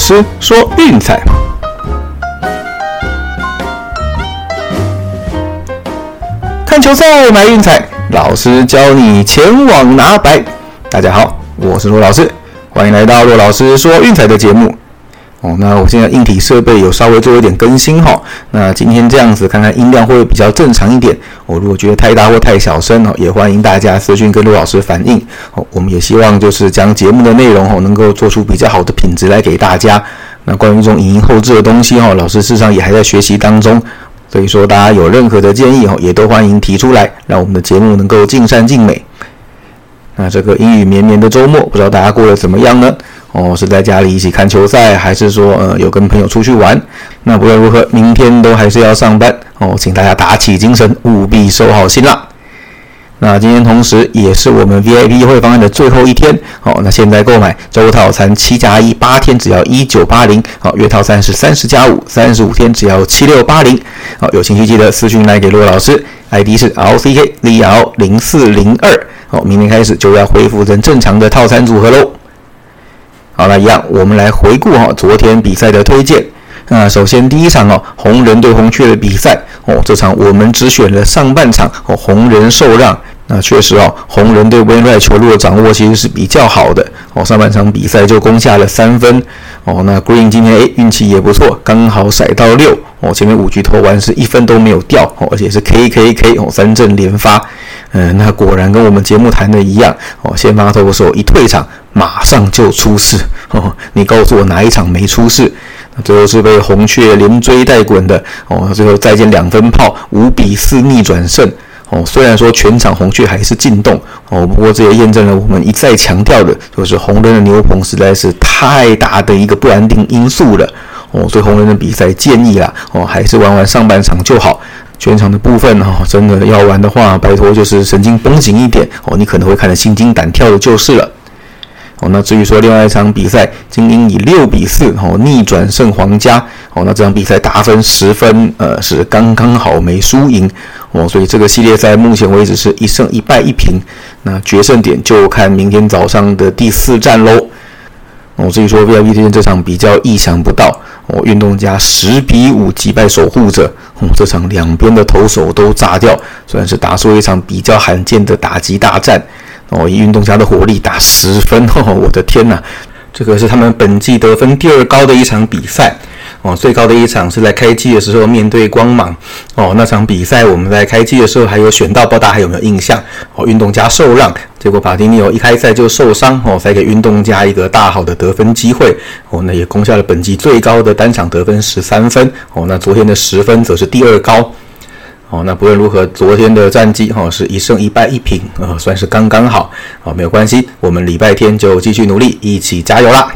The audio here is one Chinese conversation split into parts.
师说运彩，看球赛买运彩，老师教你前往拿白。大家好，我是陆老师，欢迎来到陆老师说运彩的节目。哦，那我现在硬体设备有稍微做一点更新哈。那今天这样子，看看音量会比较正常一点。我如果觉得太大或太小声哦，也欢迎大家私讯跟陆老师反映。哦，我们也希望就是将节目的内容哦，能够做出比较好的品质来给大家。那关于这种影音后置的东西哈，老师事实上也还在学习当中。所以说，大家有任何的建议哦，也都欢迎提出来，让我们的节目能够尽善尽美。那这个阴雨绵绵的周末，不知道大家过得怎么样呢？哦，是在家里一起看球赛，还是说呃有跟朋友出去玩？那不论如何，明天都还是要上班哦，请大家打起精神，务必收好心啦。那今天同时也是我们 VIP 优惠方案的最后一天哦。那现在购买周套餐七加一八天只要一九八零，好月套餐是三十加五三十五天只要七六八零。好，有兴趣记得私信来给骆老师，ID 是 LCKL 零四零二。好，明天开始就要恢复成正常的套餐组合喽。好，那一样，我们来回顾哈昨天比赛的推荐。那首先第一场哦，红人对红雀的比赛哦，这场我们只选了上半场哦，红人受让。那确实哦，红人对温瑞球路的掌握其实是比较好的哦，上半场比赛就攻下了三分哦。那 Green 今天诶运气也不错，刚好甩到六哦，前面五局投完是一分都没有掉哦，而且是 K K K 哦，三阵连发。嗯，那果然跟我们节目谈的一样哦，先发投手一退场。马上就出事哦！你告诉我哪一场没出事？最后是被红雀连追带滚的哦，最后再见两分炮，五比四逆转胜哦。虽然说全场红雀还是进洞哦，不过这也验证了我们一再强调的，就是红人的牛棚实在是太大的一个不安定因素了哦。对红人的比赛建议啦哦，还是玩玩上半场就好，全场的部分哦，真的要玩的话，拜托就是神经绷紧一点哦，你可能会看得心惊胆跳的，就是了。哦，那至于说另外一场比赛，精英以六比四哦逆转胜皇家哦，那这场比赛打分十分，呃是刚刚好没输赢哦，所以这个系列赛目前为止是一胜一败一平，那决胜点就看明天早上的第四战喽。哦，至于说 VIP 天这场比较意想不到哦，运动家十比五击败守护者哦，这场两边的投手都炸掉，算是打出一场比较罕见的打击大战。哦，以运动家的火力打十分 哦，我的天呐，这个是他们本季得分第二高的一场比赛哦，最高的一场是在开季的时候面对光芒哦，那场比赛我们在开季的时候还有选到，不知道大家还有没有印象哦？运动家受让，结果帕蒂尼奥一开赛就受伤哦，才给运动家一个大好的得分机会哦，那也攻下了本季最高的单场得分十三分哦，那昨天的十分则是第二高。哦，那不论如何，昨天的战绩哈是一胜一败一平，呃，算是刚刚好。好，没有关系，我们礼拜天就继续努力，一起加油啦！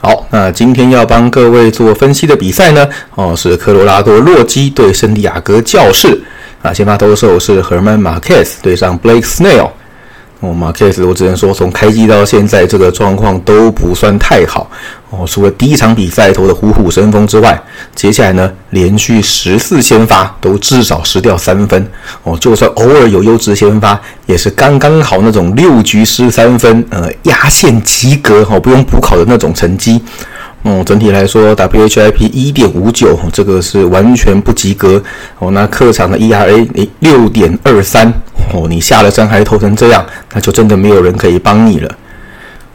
好，那今天要帮各位做分析的比赛呢，哦，是科罗拉多洛基对圣地亚哥教士。啊，先发投手是赫曼马克斯对上 Blake Snell。哦，马克斯，我只能说从开机到现在这个状况都不算太好。哦，除了第一场比赛投的虎虎生风之外，接下来呢连续十四先发都至少失掉三分。哦，就算偶尔有优质先发，也是刚刚好那种六局失三分，呃，压线及格，哦，不用补考的那种成绩。哦，整体来说，WHIP 一点五九，这个是完全不及格。哦，那客场的 ERA 六点二三，哦，你下了山还投成这样，那就真的没有人可以帮你了。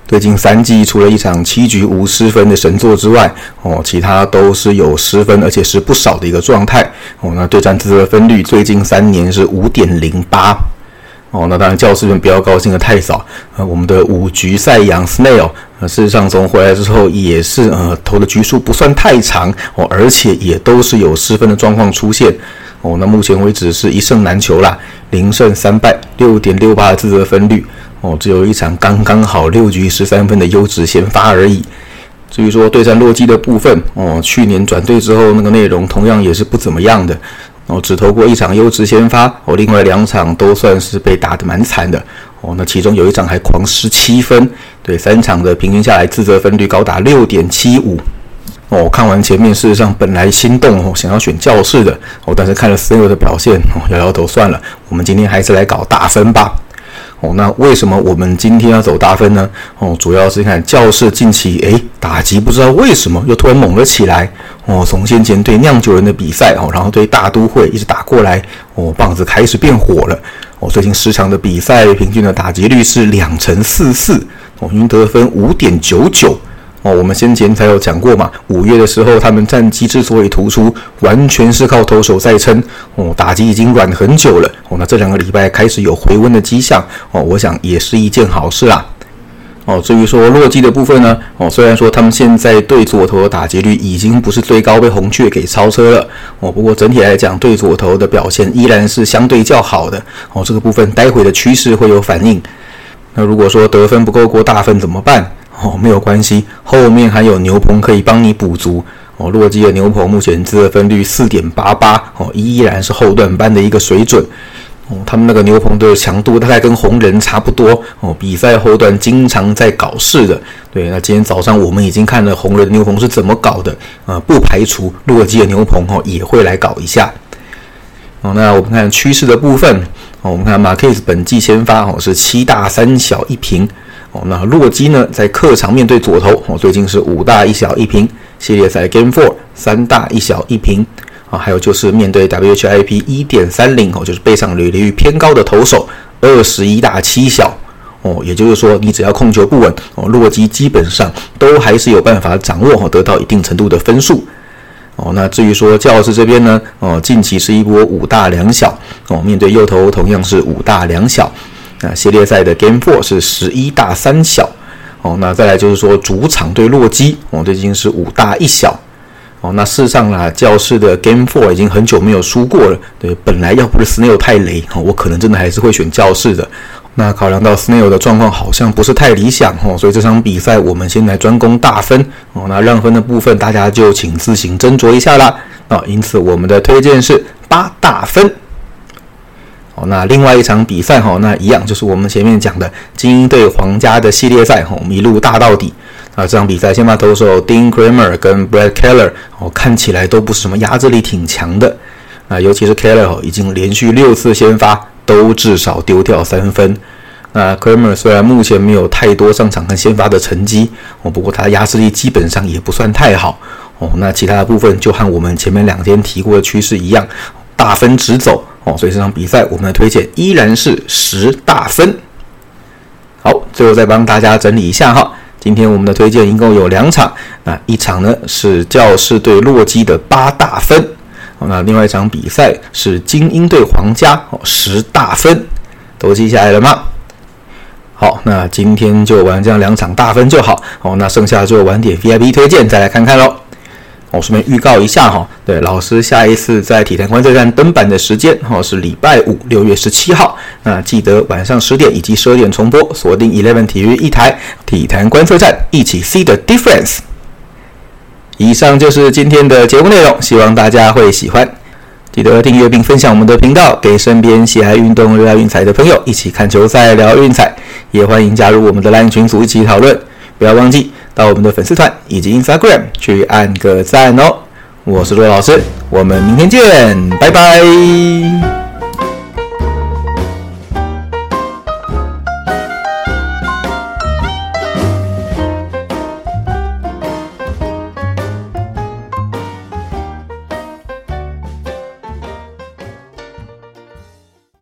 最近三季除了一场七局无失分的神作之外，哦，其他都是有失分，而且是不少的一个状态。哦，那对战自责分率最近三年是五点零八。哦，那当然教师们不要高兴的太早。呃，我们的五局赛扬 Snail，呃，事实上从回来之后也是呃投的局数不算太长哦，而且也都是有失分的状况出现。哦，那目前为止是一胜难求啦，零胜三败，六点六八的自责分率。哦，只有一场刚刚好六局十三分的优质先发而已。至于说对战洛基的部分，哦，去年转队之后那个内容同样也是不怎么样的。我，只投过一场优质先发，我，另外两场都算是被打得蛮惨的，哦，那其中有一场还狂失七分，对，三场的平均下来自责分率高达六点七五，哦，看完前面，事实上本来心动哦，想要选教室的，哦，但是看了所有的表现，哦，摇摇头算了，我们今天还是来搞大分吧。哦，那为什么我们今天要走大分呢？哦，主要是看教室近期诶打击不知道为什么又突然猛了起来。哦，从先前对酿酒人的比赛哦，然后对大都会一直打过来，哦，棒子开始变火了。哦，最近十场的比赛平均的打击率是两成四四，哦，均得分五点九九。哦，我们先前才有讲过嘛，五月的时候他们战绩之所以突出，完全是靠投手在撑。哦，打击已经软很久了。哦，那这两个礼拜开始有回温的迹象。哦，我想也是一件好事啦。哦，至于说洛基的部分呢，哦，虽然说他们现在对左投的打击率已经不是最高，被红雀给超车了。哦，不过整体来讲，对左投的表现依然是相对较好的。哦，这个部分待会的趋势会有反应。那如果说得分不够过大分怎么办？哦，没有关系，后面还有牛棚可以帮你补足。哦，洛基的牛棚目前自得分率四点八八，哦，依然是后段班的一个水准。哦，他们那个牛棚的强度大概跟红人差不多。哦，比赛后段经常在搞事的。对，那今天早上我们已经看了红人牛棚是怎么搞的。啊，不排除洛基的牛棚哦也会来搞一下。哦，那我们看趋势的部分。哦，我们看马 case 本季先发哦是七大三小一平。哦，那洛基呢，在客场面对左投，哦，最近是五大一小一平，系列赛 Game Four 三大一小一平，啊，还有就是面对 WHIP 一点三零，哦，就是背上垒率偏高的投手，二十一大七小，哦，也就是说，你只要控球不稳，哦，洛基基本上都还是有办法掌握，哦，得到一定程度的分数，哦，那至于说教师这边呢，哦，近期是一波五大两小，哦，面对右投同样是五大两小。那系列赛的 Game Four 是十一大三小，哦，那再来就是说主场对洛基，哦，这已经是五大一小，哦，那事实上啦，教室的 Game Four 已经很久没有输过了，对，本来要不是 Snail 太雷，哦，我可能真的还是会选教室的。那考量到 Snail 的状况好像不是太理想，哦，所以这场比赛我们先来专攻大分，哦，那让分的部分大家就请自行斟酌一下啦，啊，因此我们的推荐是八大分。那另外一场比赛哈，那一样就是我们前面讲的精英对皇家的系列赛哈，我们一路大到底。啊，这场比赛先发投手 Dean Kramer 跟 Brad Keller 哦，看起来都不是什么压制力挺强的。啊，尤其是 Keller，已经连续六次先发都至少丢掉三分。那 Kramer 虽然目前没有太多上场和先发的成绩哦，不过他的压制力基本上也不算太好哦。那其他的部分就和我们前面两天提过的趋势一样，大分直走。哦，所以这场比赛我们的推荐依然是十大分。好，最后再帮大家整理一下哈，今天我们的推荐一共有两场，那一场呢是教士对洛基的八大分，那另外一场比赛是精英对皇家哦十大分，都记下来了吗？好，那今天就玩这样两场大分就好，哦，那剩下就玩点 VIP 推荐，再来看看喽。我顺便预告一下哈，对老师下一次在体坛观测站登板的时间哈是礼拜五六月十七号，那记得晚上十点以及十二点重播，锁定 Eleven 体育一台体坛观测站，一起 see the difference。以上就是今天的节目内容，希望大家会喜欢，记得订阅并分享我们的频道，给身边喜爱运动、热爱运彩的朋友一起看球赛、聊运彩，也欢迎加入我们的 LINE 群组一起讨论，不要忘记。到我们的粉丝团以及 Instagram 去按个赞哦！我是罗老师，我们明天见，拜拜。